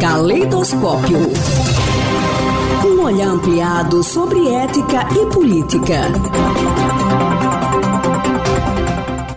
Caleidoscópio. Um olhar ampliado sobre ética e política.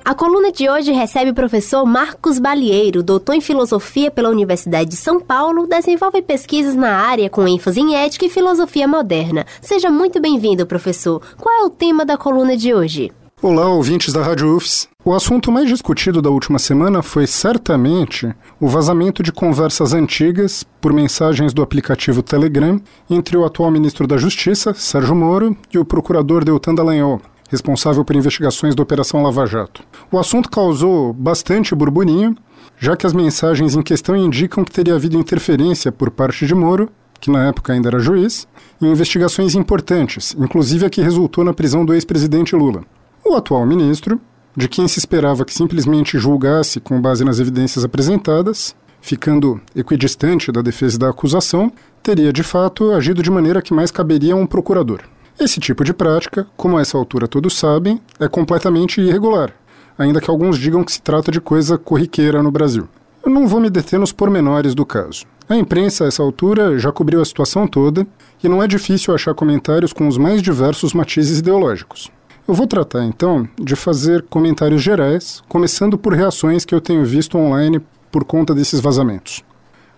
A coluna de hoje recebe o professor Marcos Balieiro, doutor em filosofia pela Universidade de São Paulo, desenvolve pesquisas na área com ênfase em ética e filosofia moderna. Seja muito bem-vindo, professor. Qual é o tema da coluna de hoje? Olá, ouvintes da Rádio UFS. O assunto mais discutido da última semana foi certamente o vazamento de conversas antigas por mensagens do aplicativo Telegram entre o atual ministro da Justiça, Sérgio Moro, e o procurador Deltan Dallagnol, responsável por investigações da Operação Lava Jato. O assunto causou bastante burburinho, já que as mensagens em questão indicam que teria havido interferência por parte de Moro, que na época ainda era juiz, em investigações importantes, inclusive a que resultou na prisão do ex-presidente Lula. O atual ministro, de quem se esperava que simplesmente julgasse com base nas evidências apresentadas, ficando equidistante da defesa da acusação, teria de fato agido de maneira que mais caberia a um procurador. Esse tipo de prática, como a essa altura todos sabem, é completamente irregular, ainda que alguns digam que se trata de coisa corriqueira no Brasil. Eu não vou me deter nos pormenores do caso. A imprensa, a essa altura, já cobriu a situação toda e não é difícil achar comentários com os mais diversos matizes ideológicos. Eu vou tratar, então, de fazer comentários gerais, começando por reações que eu tenho visto online por conta desses vazamentos.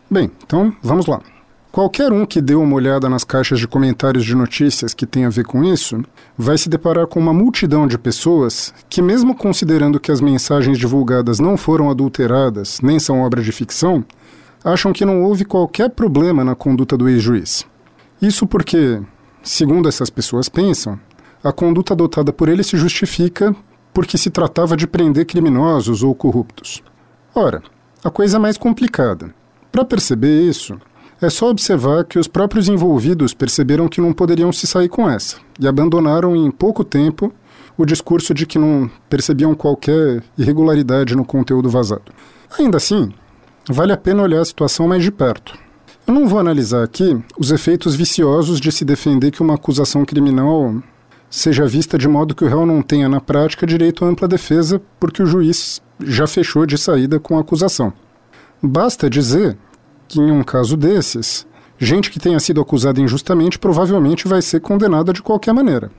Bem, então vamos lá. Qualquer um que deu uma olhada nas caixas de comentários de notícias que tem a ver com isso vai se deparar com uma multidão de pessoas que, mesmo considerando que as mensagens divulgadas não foram adulteradas nem são obra de ficção, acham que não houve qualquer problema na conduta do ex-juiz. Isso porque, segundo essas pessoas pensam, a conduta adotada por ele se justifica porque se tratava de prender criminosos ou corruptos. Ora, a coisa é mais complicada. Para perceber isso, é só observar que os próprios envolvidos perceberam que não poderiam se sair com essa e abandonaram em pouco tempo o discurso de que não percebiam qualquer irregularidade no conteúdo vazado. Ainda assim, vale a pena olhar a situação mais de perto. Eu não vou analisar aqui os efeitos viciosos de se defender que uma acusação criminal seja vista de modo que o réu não tenha na prática direito a ampla defesa porque o juiz já fechou de saída com a acusação. Basta dizer que em um caso desses, gente que tenha sido acusada injustamente provavelmente vai ser condenada de qualquer maneira.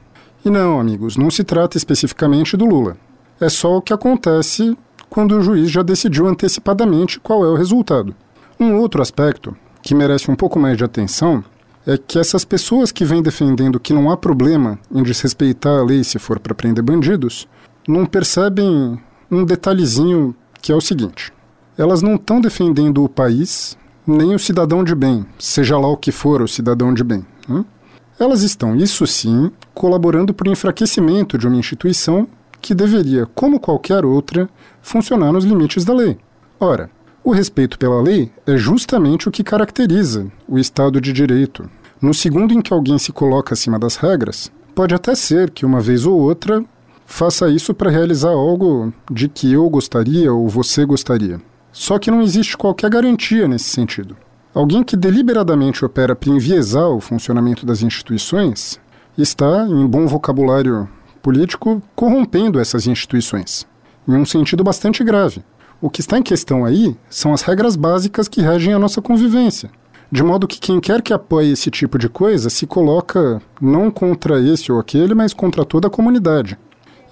E não, amigos, não se trata especificamente do Lula. É só o que acontece quando o juiz já decidiu antecipadamente qual é o resultado. Um outro aspecto, que merece um pouco mais de atenção, é que essas pessoas que vêm defendendo que não há problema em desrespeitar a lei se for para prender bandidos, não percebem um detalhezinho que é o seguinte: elas não estão defendendo o país nem o cidadão de bem, seja lá o que for o cidadão de bem. Né? Elas estão, isso sim, colaborando para o enfraquecimento de uma instituição que deveria, como qualquer outra, funcionar nos limites da lei. Ora, o respeito pela lei é justamente o que caracteriza o Estado de Direito. No segundo em que alguém se coloca acima das regras, pode até ser que uma vez ou outra faça isso para realizar algo de que eu gostaria ou você gostaria. Só que não existe qualquer garantia nesse sentido. Alguém que deliberadamente opera para enviesar o funcionamento das instituições está, em bom vocabulário político, corrompendo essas instituições, em um sentido bastante grave. O que está em questão aí são as regras básicas que regem a nossa convivência. De modo que quem quer que apoie esse tipo de coisa se coloca não contra esse ou aquele, mas contra toda a comunidade.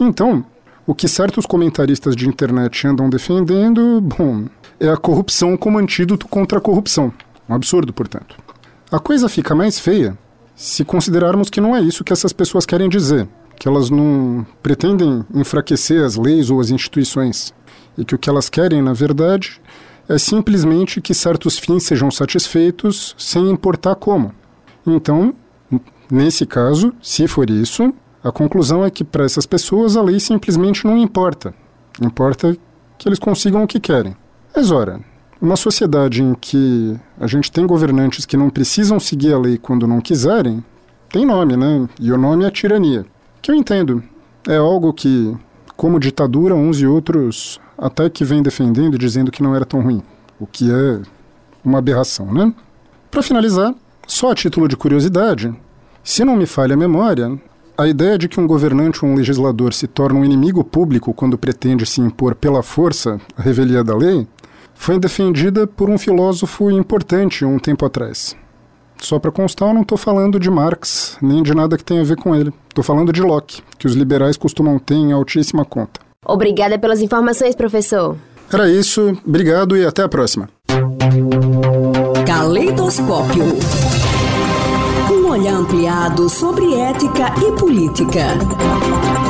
Então, o que certos comentaristas de internet andam defendendo, bom, é a corrupção como antídoto contra a corrupção. Um absurdo, portanto. A coisa fica mais feia se considerarmos que não é isso que essas pessoas querem dizer, que elas não pretendem enfraquecer as leis ou as instituições, e que o que elas querem, na verdade, é simplesmente que certos fins sejam satisfeitos sem importar como. Então, nesse caso, se for isso, a conclusão é que para essas pessoas a lei simplesmente não importa. Importa que eles consigam o que querem. Mas ora, uma sociedade em que a gente tem governantes que não precisam seguir a lei quando não quiserem, tem nome, né? E o nome é tirania. Que eu entendo. É algo que, como ditadura, uns e outros até que vem defendendo, e dizendo que não era tão ruim, o que é uma aberração, né? Para finalizar, só a título de curiosidade, se não me falha a memória, a ideia de que um governante ou um legislador se torna um inimigo público quando pretende se impor pela força a revelia da lei foi defendida por um filósofo importante um tempo atrás. Só para constar, eu não estou falando de Marx nem de nada que tenha a ver com ele. Estou falando de Locke, que os liberais costumam ter em altíssima conta. Obrigada pelas informações, professor. Era isso, obrigado e até a próxima. Caleidoscópio um olhar ampliado sobre ética e política.